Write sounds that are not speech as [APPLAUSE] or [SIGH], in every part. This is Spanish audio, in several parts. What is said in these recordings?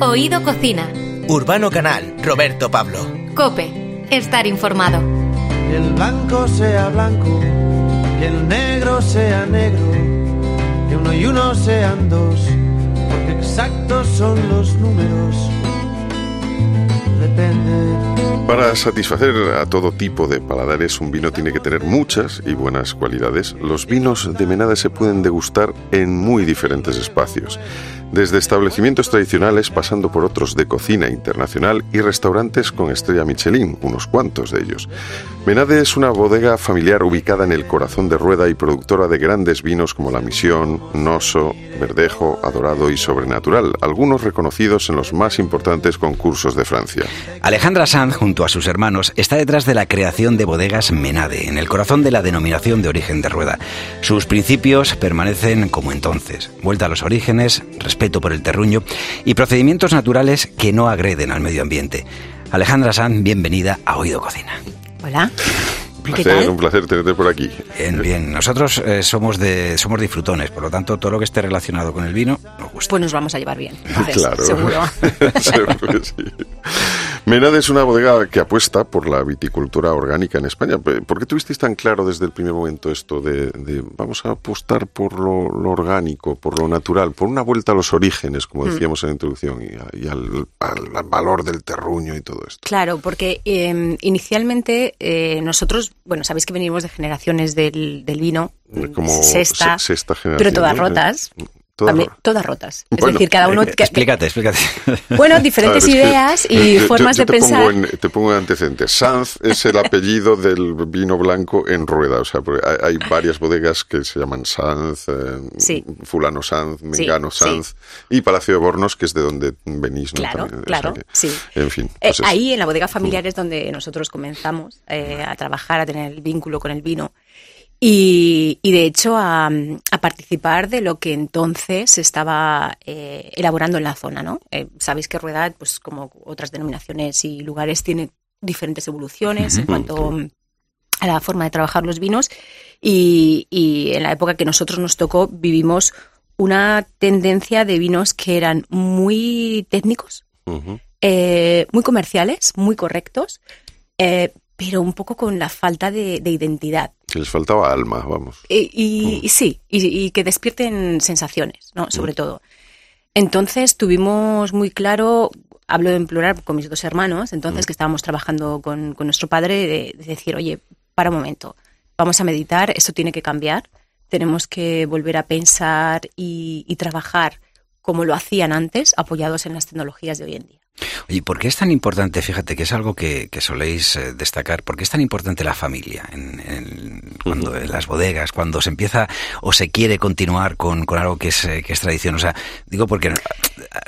Oído Cocina. Urbano Canal, Roberto Pablo. Cope, estar informado. Que el blanco sea blanco, que el negro sea negro, que uno y uno sean dos, porque exactos son los números. Depende. Para satisfacer a todo tipo de paladares, un vino tiene que tener muchas y buenas cualidades. Los vinos de Menade se pueden degustar en muy diferentes espacios desde establecimientos tradicionales pasando por otros de cocina internacional y restaurantes con estrella Michelin, unos cuantos de ellos. Menade es una bodega familiar ubicada en el corazón de Rueda y productora de grandes vinos como La Misión, Noso, Verdejo, Adorado y Sobrenatural, algunos reconocidos en los más importantes concursos de Francia. Alejandra Sanz, junto a sus hermanos, está detrás de la creación de bodegas Menade, en el corazón de la denominación de origen de Rueda. Sus principios permanecen como entonces, vuelta a los orígenes, respeto por el terruño y procedimientos naturales que no agreden al medio ambiente. Alejandra Sanz, bienvenida a Oído Cocina. Hola. Un placer, un placer tenerte por aquí. Bien, bien. Nosotros eh, somos de somos disfrutones, por lo tanto, todo lo que esté relacionado con el vino nos gusta. Pues nos vamos a llevar bien. [LAUGHS] claro. Seguro. [LAUGHS] Seguro que sí. Menade es una bodega que apuesta por la viticultura orgánica en España. ¿Por qué tuvisteis tan claro desde el primer momento esto de, de vamos a apostar por lo, lo, orgánico, por lo natural, por una vuelta a los orígenes, como Mm. decíamos en la introducción, y, a- y al, al valor del terruño y todo esto? Claro, porque eh, inicialmente eh, nosotros, bueno, sabéis que venimos de generaciones del, del vino, Como sexta, se- sexta pero generación, todas ¿no? rotas. Todas todas rotas. Es decir, cada uno... Eh, que- explícate, explícate. Bueno, [LAUGHS] diferentes es que ideas y yo- formas yo de te pensar. Pongo en, te pongo en antecedentes. Sanz es el apellido [LAUGHS] del vino blanco en rueda. O sea, hay, hay varias bodegas que se llaman Sanz, eh, Sí. Fulano Sanz, Mengano sí. Sanz y Palacio de Bornos, que es de donde venís. ¿no? Claro, También, claro, que- sí. En fin. Eh, pues es- ahí en la bodega familiar es donde nosotros comenzamos eh, a trabajar, a tener el vínculo con el vino y, y de hecho a, a participar de lo que entonces se estaba eh, elaborando en la zona. ¿no? Eh, Sabéis que Rueda, pues como otras denominaciones y lugares, tiene diferentes evoluciones en cuanto a la forma de trabajar los vinos y, y en la época que nosotros nos tocó vivimos una tendencia de vinos que eran muy técnicos, eh, muy comerciales, muy correctos, eh, pero un poco con la falta de, de identidad. Que les faltaba alma, vamos. Y, y- y sí, y, y que despierten sensaciones, ¿no? Sobre todo. Entonces tuvimos muy claro, hablo en plural con mis dos hermanos, entonces que estábamos trabajando con, con nuestro padre, de, de decir, oye, para un momento, vamos a meditar, esto tiene que cambiar, tenemos que volver a pensar y, y trabajar como lo hacían antes, apoyados en las tecnologías de hoy en día. Oye, ¿por qué es tan importante, fíjate que es algo que, que soléis eh, destacar, por qué es tan importante la familia en, en- cuando, en las bodegas, cuando se empieza o se quiere continuar con, con algo que es, eh, que es tradición? O sea, digo porque eh,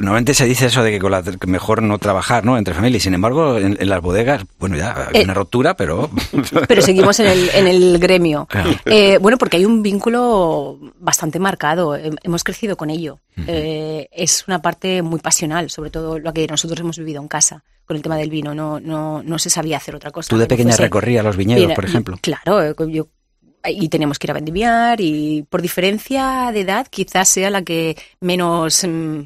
normalmente se dice eso de que, con la, que mejor no trabajar ¿no? entre familias, sin embargo, en, en las bodegas, bueno, ya hay Eh, una ruptura, pero... [LAUGHS] pero seguimos en el, en el gremio. Claro. Eh, bueno, porque hay un vínculo bastante marcado. Hem- Hemos crecido con ello. Eh, es una parte muy pasional, sobre todo lo que nosotros hemos vivido en casa con el tema del vino. No, no, no se sabía hacer otra cosa. Tú de que no pequeña fuese- recorrías los viñedos, Mira, por ejemplo. Claro, eh, yo y teníamos que ir a vendimiar y por diferencia de edad quizás sea la que menos mm,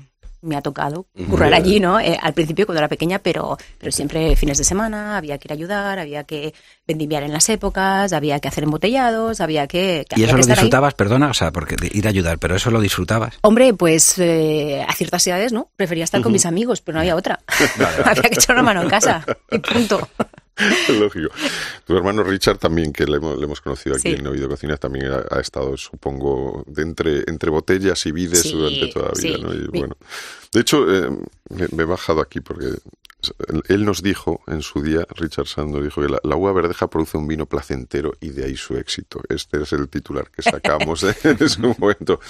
me ha tocado currar allí, ¿no? Eh, al principio cuando era pequeña, pero, pero siempre fines de semana, había que ir a ayudar, había que vendimiar en las épocas, había que hacer embotellados, había que... que ¿Y eso que lo ahí. disfrutabas, perdona? O sea, porque de ir a ayudar, pero eso lo disfrutabas. Hombre, pues eh, a ciertas edades, ¿no? Prefería estar con mis amigos, pero no había otra. [LAUGHS] [LAUGHS] había que echar una mano en casa y punto. [LAUGHS] Lógico. Tu hermano Richard también, que le hemos, le hemos conocido aquí Sí. en Oído Cocina, también ha, ha estado, supongo, de entre, entre botellas y vides Sí, durante toda la vida. sí. ¿no? Y bueno, de hecho, eh, me, me he bajado aquí porque él nos dijo en su día, Richard Sando dijo que la, la uva verdeja produce un vino placentero y de ahí su éxito. Este es el titular que sacamos [LAUGHS] en ese momento.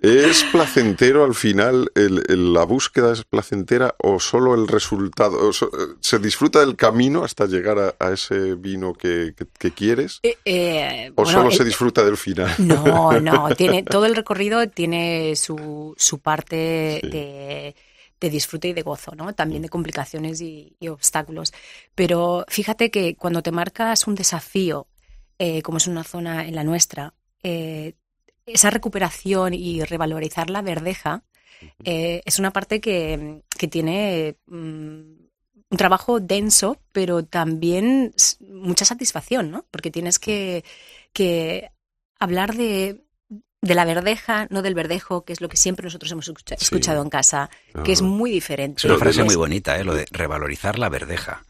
¿Es placentero al final? El, el- ¿La búsqueda es placentera o solo el resultado? so- ¿Se disfruta del camino hasta llegar a, a ese vino que, que- que quieres? Eh, eh, ¿O bueno, solo se disfruta del final? [LAUGHS] No, no, tiene, [LAUGHS] todo el recorrido tiene su, su parte Sí. de, de disfrute y de gozo, ¿no? También de complicaciones y, y obstáculos. Pero fíjate que cuando te marcas un desafío, eh, como es una zona en la nuestra, eh, esa recuperación y revalorizar la verdeja eh, es una parte que, que tiene mm, un trabajo denso, pero también mucha satisfacción, ¿no? Porque tienes que, que hablar de, de la verdeja, no del verdejo, que es lo que siempre nosotros hemos escucha- Sí. escuchado en casa, que es Ajá. muy diferente. Es una frase muy bonita, ¿eh? lo de revalorizar la verdeja.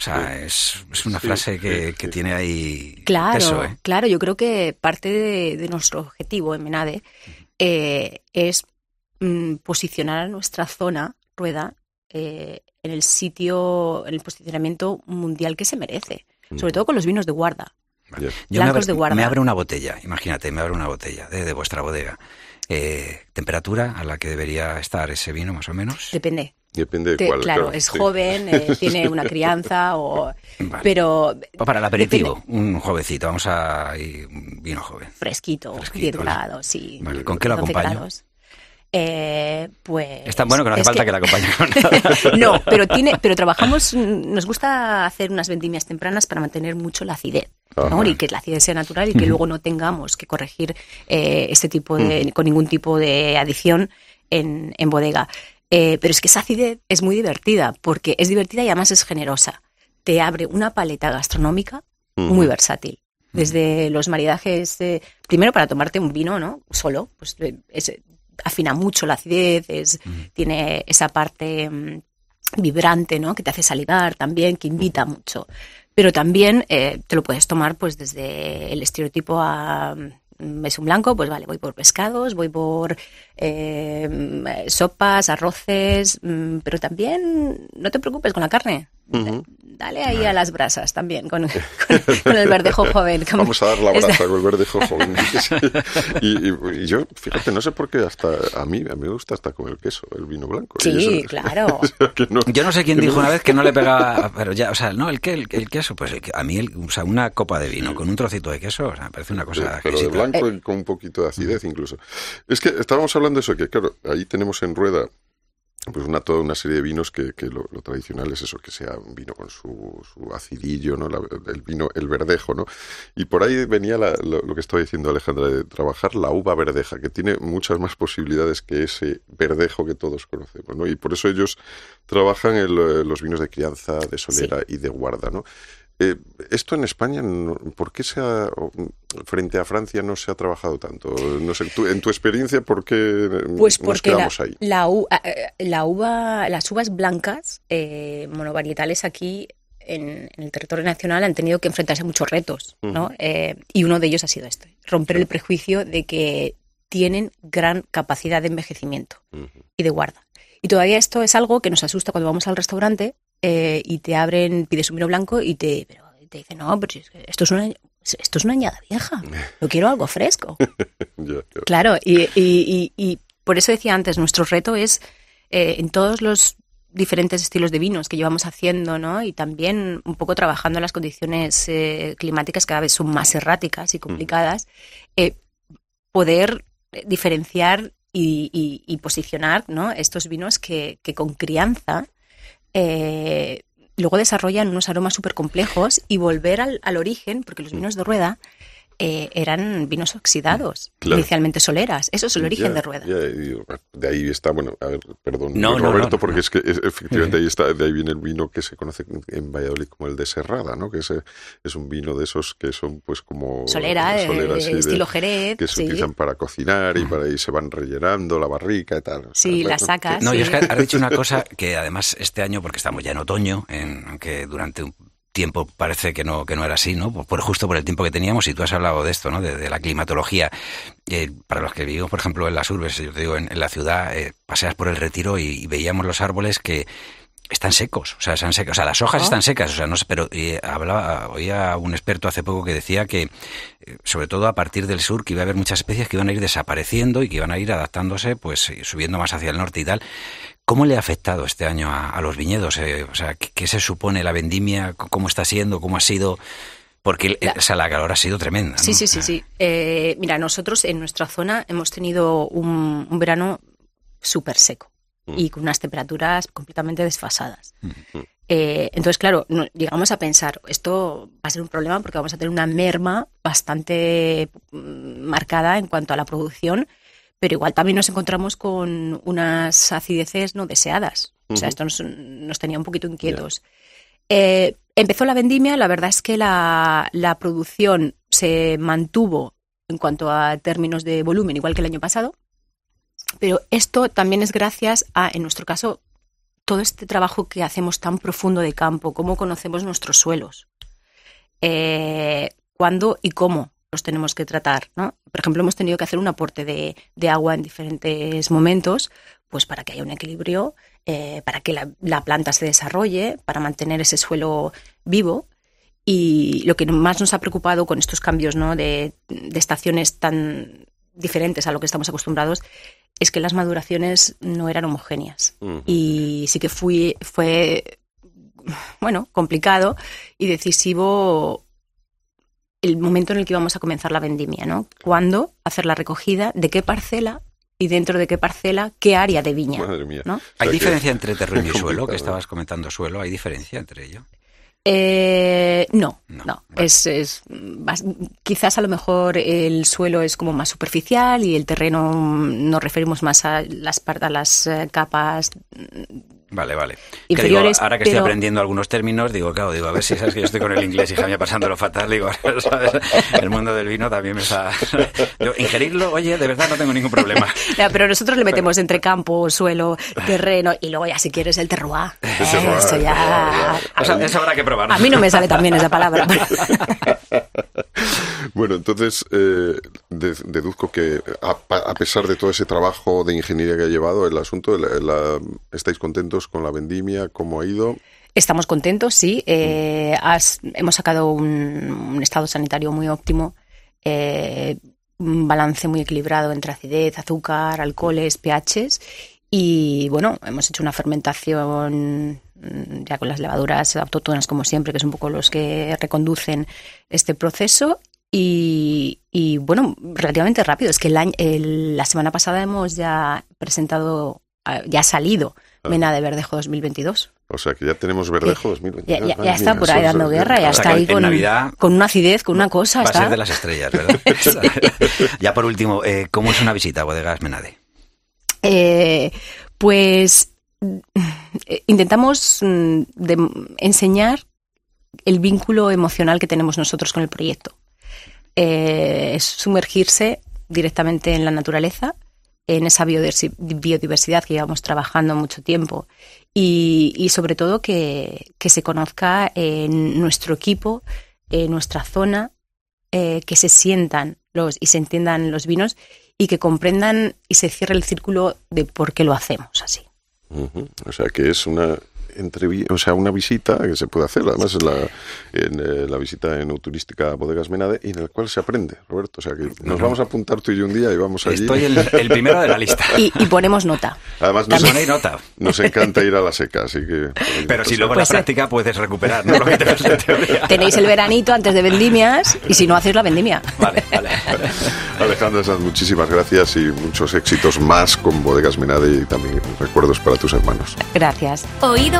O sea, es, es una Sí, frase que, sí, que sí. tiene ahí Claro, peso, ¿eh? claro, yo creo que parte de, de nuestro objetivo en Menade eh, es mm, posicionar a nuestra zona rueda eh, en el sitio, en el posicionamiento mundial que se merece, sobre todo con los vinos de guarda. Yo me Blancos abro, de guarda. me abro una botella, imagínate, me abro una botella de, de vuestra bodega. Eh, ¿Temperatura a la que debería estar ese vino, más o menos? Depende. Depende de Te- cuál. claro, es sí. joven, eh, [LAUGHS] tiene una crianza, o, [LAUGHS] Vale. pero para el aperitivo, un jovencito, vamos a vino joven. fresquito, Fresquito, 10 ¿no? grados, sí. Vale, ¿con qué lo 11 acompaño? grados. Eh, pues Es tan bueno que no hace es falta que, la acompañe [LAUGHS] con nada. no, pero tiene, pero trabajamos, nos gusta hacer unas vendimias tempranas para mantener mucho la acidez. Y que la acidez sea natural y que luego no tengamos que corregir eh, este tipo de, con ningún tipo de adición en, en bodega. Eh, pero es que esa acidez es muy divertida, porque es divertida y además es generosa. Te abre una paleta gastronómica muy versátil. Desde los maridajes, eh, primero para tomarte un vino, ¿no? Solo, pues eh, es- afina mucho la acidez, es, tiene esa parte mm, vibrante, ¿no? Que te hace salivar también, que invita mucho. Pero también eh, te lo puedes tomar, pues, desde el estereotipo a mm, es un blanco, pues vale, voy por pescados, voy por eh, sopas, arroces, mm, pero también no te preocupes con la carne. Dale ahí a las brasas también, con, [LAUGHS] con- con el verdejo [LAUGHS] joven. como- Vamos a dar la brasa con el verdejo joven. Sí. [LAUGHS] Y, y- y yo, fíjate, no sé por qué hasta a mí, a mí me gusta hasta con el queso, el vino blanco. Sí, eso- claro. o sea, que no- Yo no sé quién dijo no- una vez que no le pegaba, pero ya, o sea, no, el, que, el, el queso, pues el a mí, el- o sea, una copa de vino con un trocito de queso, o sea, me parece una Sí, cosa pero de blanco y con un poquito de acidez incluso. Es que estábamos hablando de eso, que claro, ahí tenemos en rueda pues una toda una serie de vinos que, que lo, lo tradicional es eso, que sea un vino con su, su acidillo, ¿no? La- el vino, el verdejo, ¿no? Y por ahí venía la- lo, lo que estaba diciendo Alejandra, de trabajar la uva verdeja, que tiene muchas más posibilidades que ese verdejo que todos conocemos, ¿no? Y por eso ellos trabajan el, eh, los vinos de crianza, de solera y de guarda, ¿no? Eh, esto en España, ¿por qué se ha, frente a Francia no se ha trabajado tanto? No sé, tú- en tu experiencia, ¿por qué Pues nos porque la, quedamos ahí? la u- eh, la uva, las uvas blancas eh, monovarietales aquí en, en el territorio nacional han tenido que enfrentarse a muchos retos, ¿no? Eh, y uno de ellos ha sido este, romper el prejuicio de que tienen gran capacidad de envejecimiento y de guarda. Y todavía esto es algo que nos asusta cuando vamos al restaurante eh, y te abren, pides un vino blanco y te, pero te dicen, no, pero esto es una, esto es una añada vieja, yo quiero algo fresco. [LAUGHS] Claro, y, y- y- y por eso decía antes, nuestro reto es eh, en todos los diferentes estilos de vinos que llevamos haciendo, ¿no? Y también un poco trabajando en las condiciones eh, climáticas cada vez son más erráticas y complicadas, eh, poder diferenciar y, y- y posicionar, ¿no? Estos vinos que, que con crianza eh, luego desarrollan unos aromas súper complejos y volver al, al origen, porque los vinos de rueda eh, eran vinos oxidados, Claro. inicialmente soleras. Eso es el origen Ya, de rueda. ya, de ahí está, bueno, a ver, perdón, No, Roberto, no, porque no. es que es- efectivamente ahí está, de ahí viene el vino que se conoce en Valladolid como el de Serrada, ¿no? Que es, eh, es un vino de esos que son pues como Solera, de- de sí, estilo Jerez, que se sí. utilizan para cocinar y para ahí se van rellenando la barrica y tal. Sí, la sacas. No, sí. y es que has dicho una cosa que además este año, porque estamos ya en otoño, en, aunque durante un tiempo parece que no, que no era así, ¿no? Por, por- justo por el tiempo que teníamos, y tú has hablado de esto, ¿no? De, la climatología. Eh, para los que vivimos, por ejemplo, en las urbes, yo te digo, en, en la ciudad, eh, paseas por el retiro y veíamos los árboles que están secos, o sea, están secos, o sea, las hojas Oh. están secas, o sea, no sé, pero eh, hablaba, oía un experto hace poco que decía que, eh, sobre todo a partir del sur, que iba a haber muchas especies que iban a ir desapareciendo y que iban a ir adaptándose, pues eh, subiendo más hacia el norte y tal. ¿Cómo le ha afectado este año a, a los viñedos? Eh, o sea, ¿qué, qué se supone la vendimia? ¿Cómo está siendo? ¿Cómo ha sido? Porque La- o sea, la calor ha sido tremenda. ¿no? Sí, sí, sí, sí. Eh, mira, nosotros en nuestra zona hemos tenido un, un verano súper seco y con unas temperaturas completamente desfasadas. Eh, entonces, claro, no- llegamos a pensar, esto va a ser un problema porque vamos a tener una merma bastante mm, marcada en cuanto a la producción, pero igual también nos encontramos con unas acideces no deseadas. O sea, esto nos, nos tenía un poquito inquietos. Eh, empezó la vendimia, la verdad es que la, la producción se mantuvo en cuanto a términos de volumen, igual que el año pasado, pero esto también es gracias a, en nuestro caso, todo este trabajo que hacemos tan profundo de campo, cómo conocemos nuestros suelos, eh, cuándo y cómo los tenemos que tratar. ¿no? Por ejemplo, hemos tenido que hacer un aporte de, de agua en diferentes momentos, pues para que haya un equilibrio, eh, para que la, la, planta se desarrolle, para mantener ese suelo vivo. Y lo que más nos ha preocupado con estos cambios ¿no? de estaciones tan diferentes a lo que estamos acostumbrados es que las maduraciones no eran homogéneas. Uh -huh. Y sí que fui, fue, bueno, complicado y decisivo el momento en el que íbamos a comenzar la vendimia, ¿no? ¿Cuándo hacer la recogida? ¿De qué parcela? Y dentro de qué parcela, qué área de viña. Madre mía. ¿no? ¿Hay o sea diferencia entre [LAUGHS] terreno y suelo? Que estabas comentando suelo, ¿hay diferencia entre ello? Eh, no, no, no. Vale. Es, es, quizás a lo mejor el suelo es como más superficial y el terreno nos referimos más a las, a las eh, capas Vale, vale. Inferiores, que digo, ahora que pero... estoy aprendiendo algunos términos, digo, claro, digo, a ver si sabes que yo estoy con el inglés y Jaime pasándolo fatal, digo, [LAUGHS] ¿sabes? el mundo del vino también me está... [LAUGHS] Digo, ingerirlo, oye, de verdad no tengo ningún problema. [LAUGHS] No, pero nosotros le metemos pero... entre campo, suelo, terreno y luego ya si quieres el terroir. Terroir. Eso ya... Eso, eso habrá que probarlo. A mí no me sale tan bien esa palabra. Bueno, entonces eh, de, deduzco que a, a, pesar de todo ese trabajo de ingeniería que ha llevado el asunto, la, la, ¿estáis contentos con la vendimia? ¿Cómo ha ido? Estamos contentos, sí. Eh, has, hemos sacado un, un, estado sanitario muy óptimo, eh, un balance muy equilibrado entre acidez, azúcar, alcoholes, pHs. Y bueno, hemos hecho una fermentación mm, ya con las levaduras autóctonas como siempre, que es un poco los que reconducen este proceso. Y, y bueno, relativamente rápido. Es que el año, el, la semana pasada hemos ya presentado, ah, ya ha salido ah. Mena de Verdejo 2022. O sea que ya tenemos Verdejo 2022. Ya, ya, ya está por ahí dando guerra, ya está ahí con, Navidad con una acidez, con una cosa. Va está. a ser de las estrellas, ¿verdad? [LAUGHS] [LAUGHS] ya por último, eh, ¿cómo es una visita a Bodegas Menade? Eh, pues intentamos mm, de, enseñar el vínculo emocional que tenemos nosotros con el proyecto. Eh, es sumergirse directamente en la naturaleza, en esa biodiversidad que llevamos trabajando mucho tiempo y, sobre todo que, que, se conozca en nuestro equipo, en nuestra zona, eh, que se sientan los, y se entiendan los vinos y que comprendan y se cierre el círculo de por qué lo hacemos así. O sea que es una o sea, una visita que se puede hacer, además es la, en, eh, la visita enoturística a Bodegas Menade, y en el cual se aprende, Roberto. O sea, que nos no, vamos a apuntar tú y yo un día y vamos allí. Estoy el, el primero de la lista. y, y, ponemos nota. Además, nos, ponéis nota. nos encanta ir a la seca, así que... Pero si luego pues la práctica puedes recuperar, ¿no? Lo que en teoría. Tenéis el veranito antes de vendimias, y si no, hacéis la vendimia. Vale, vale. Alejandra Sanz, muchísimas gracias y muchos éxitos más con Bodegas Menade y también recuerdos para tus hermanos. Gracias. Oído